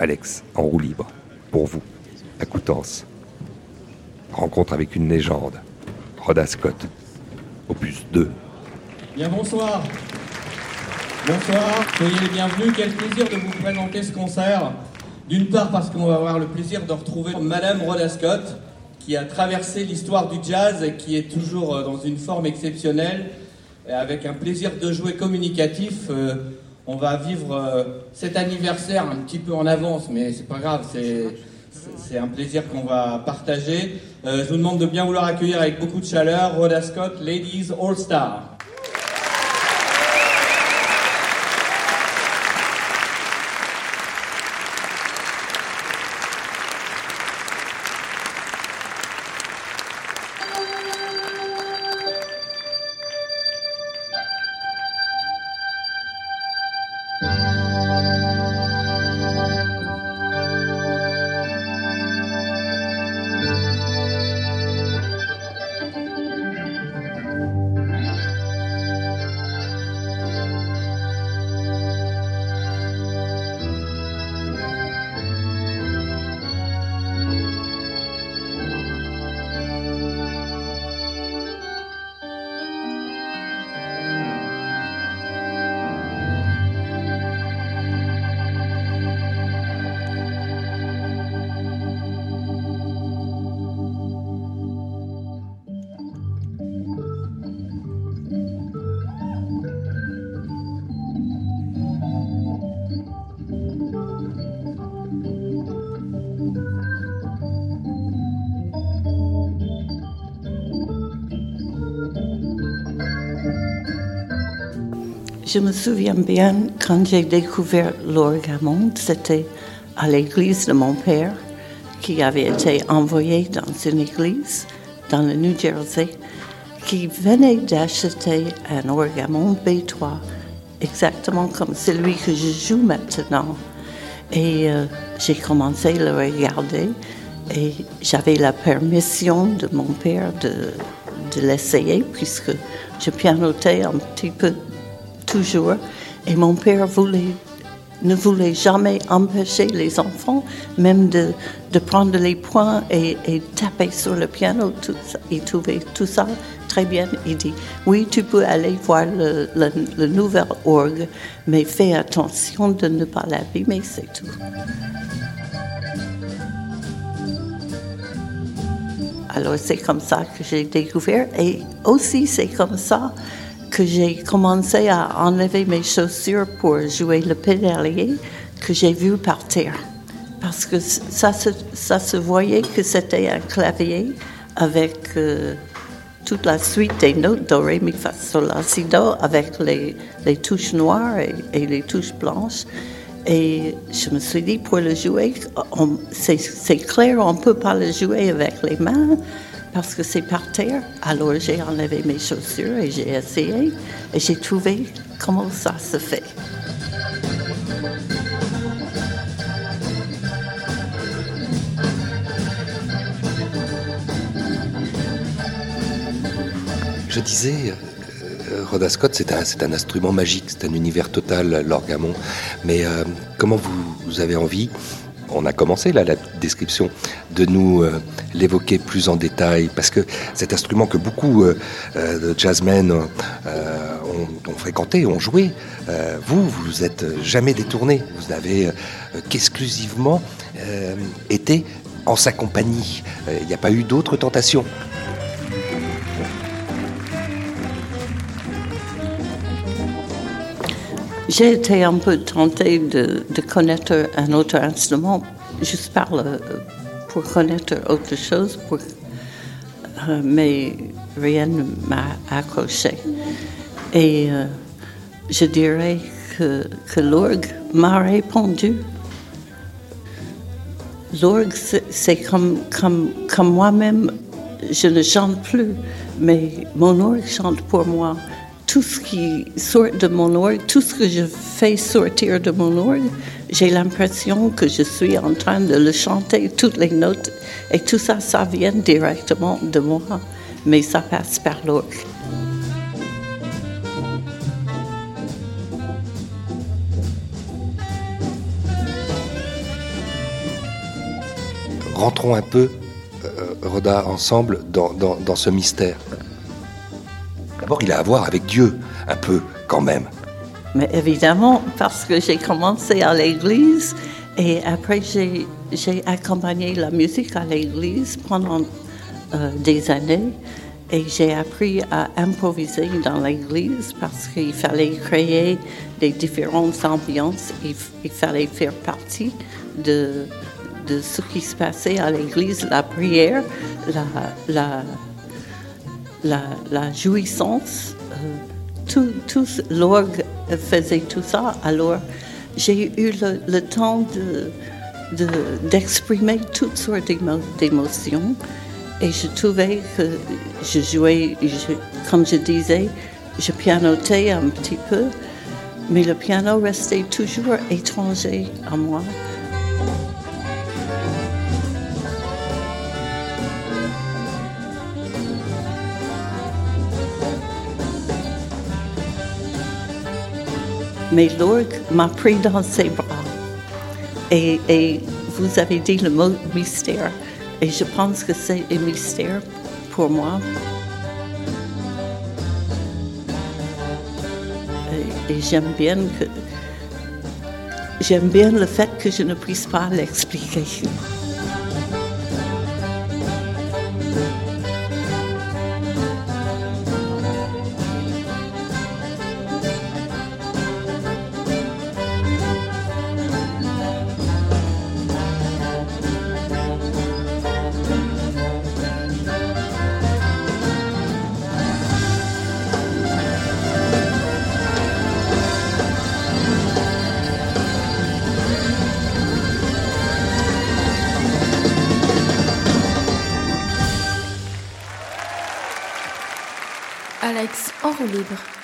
Alex, en roue libre, pour vous, à Coutances. Rencontre avec une légende, Rhoda Scott, opus 2. Bien bonsoir. Bonsoir, soyez les bienvenus. Quel plaisir de vous présenter ce concert. D'une part parce qu'on va avoir le plaisir de retrouver Madame Rhoda Scott, qui a traversé l'histoire du jazz et qui est toujours euh, dans une forme exceptionnelle, avec un plaisir de jouer communicatif. Euh, on va vivre euh, cet anniversaire un petit peu en avance, mais c'est pas grave, c'est un plaisir qu'on va partager. je vous demande de bien vouloir accueillir avec beaucoup de chaleur Rhoda Scott, Ladies All Star. Je me souviens bien quand j'ai découvert l'orgamon, c'était à l'église de mon père, qui avait été envoyé dans une église dans le New Jersey, qui venait d'acheter un orgamon B3, exactement comme celui que je joue maintenant. Et euh, j'ai commencé à le regarder et j'avais la permission de mon père de, de l'essayer puisque je pianotais un petit peu toujours. Et mon père voulait, ne voulait jamais empêcher les enfants, même de, prendre les points et, taper sur le piano. Il trouvait tout ça très bien. Il dit, oui, tu peux aller voir le nouvel orgue, mais fais attention de ne pas l'abîmer, c'est tout. Alors c'est comme ça que j'ai découvert et aussi c'est comme ça que j'ai commencé à enlever mes chaussures pour jouer le pédalier que j'ai vu par terre. Parce que ça se, ça se voyait que c'était un clavier avec euh, toute la suite des notes do, ré, mi, fa, sol, la, si, do, avec les, les touches noires et, et, les touches blanches. Et je me suis dit, pour le jouer, c'est clair, on ne peut pas le jouer avec les mains, parce que c'est par terre. Alors j'ai enlevé mes chaussures et j'ai essayé et j'ai trouvé comment ça se fait. Je disais, euh, Rhoda Scott, c'est un, instrument magique, c'est un univers total, l'orgamon. Mais euh, comment vous avez envie on a commencé là la description, de nous euh, l'évoquer plus en détail, parce que cet instrument que beaucoup euh, euh, de jazzmen ont, ont, fréquenté, ont joué, vous, vous êtes jamais détourné, vous n'avez qu'exclusivement été en sa compagnie. Il n'y a pas eu d'autres tentations. J'ai été un peu tentée de, de, connaître un autre instrument, juste le, pour connaître autre chose, euh, mais rien ne m'a accroché. Et euh, je dirais que, que l'orgue m'a répondu. L'orgue, c'est comme, comme, comme moi-même, je ne chante plus, mais mon orgue chante pour moi tout ce qui sort de mon orgue, tout ce que je fais sortir de mon orgue, j'ai l'impression que je suis en train de le chanter, toutes les notes, et tout ça, ça vient directement de moi, mais ça passe par l'orgue. Rentrons un peu, euh, Roda, ensemble dans ce mystère. D'abord, il a à voir avec Dieu, un peu quand même. Mais évidemment, parce que j'ai commencé à l'église et après j'ai accompagné la musique à l'église pendant euh, des années et j'ai appris à improviser dans l'église parce qu'il fallait créer des différentes ambiances. Il, fallait faire partie de, ce qui se passait à l'église, la prière, la, la, jouissance. Euh, tout, tout l'orgue faisait tout ça. Alors, j'ai eu le, temps de, d'exprimer toutes sortes d'émotions. Et je trouvais que je jouais, comme je disais, je pianotais un petit peu, mais le piano restait toujours étranger à moi. Mais l'orgue m'a pris dans ses bras. Et, et, vous avez dit le mot mystère. Et je pense que c'est un mystère pour moi. Et, et j'aime bien que j'aime bien le fait que je ne puisse pas l'expliquer. Alex en roue libre.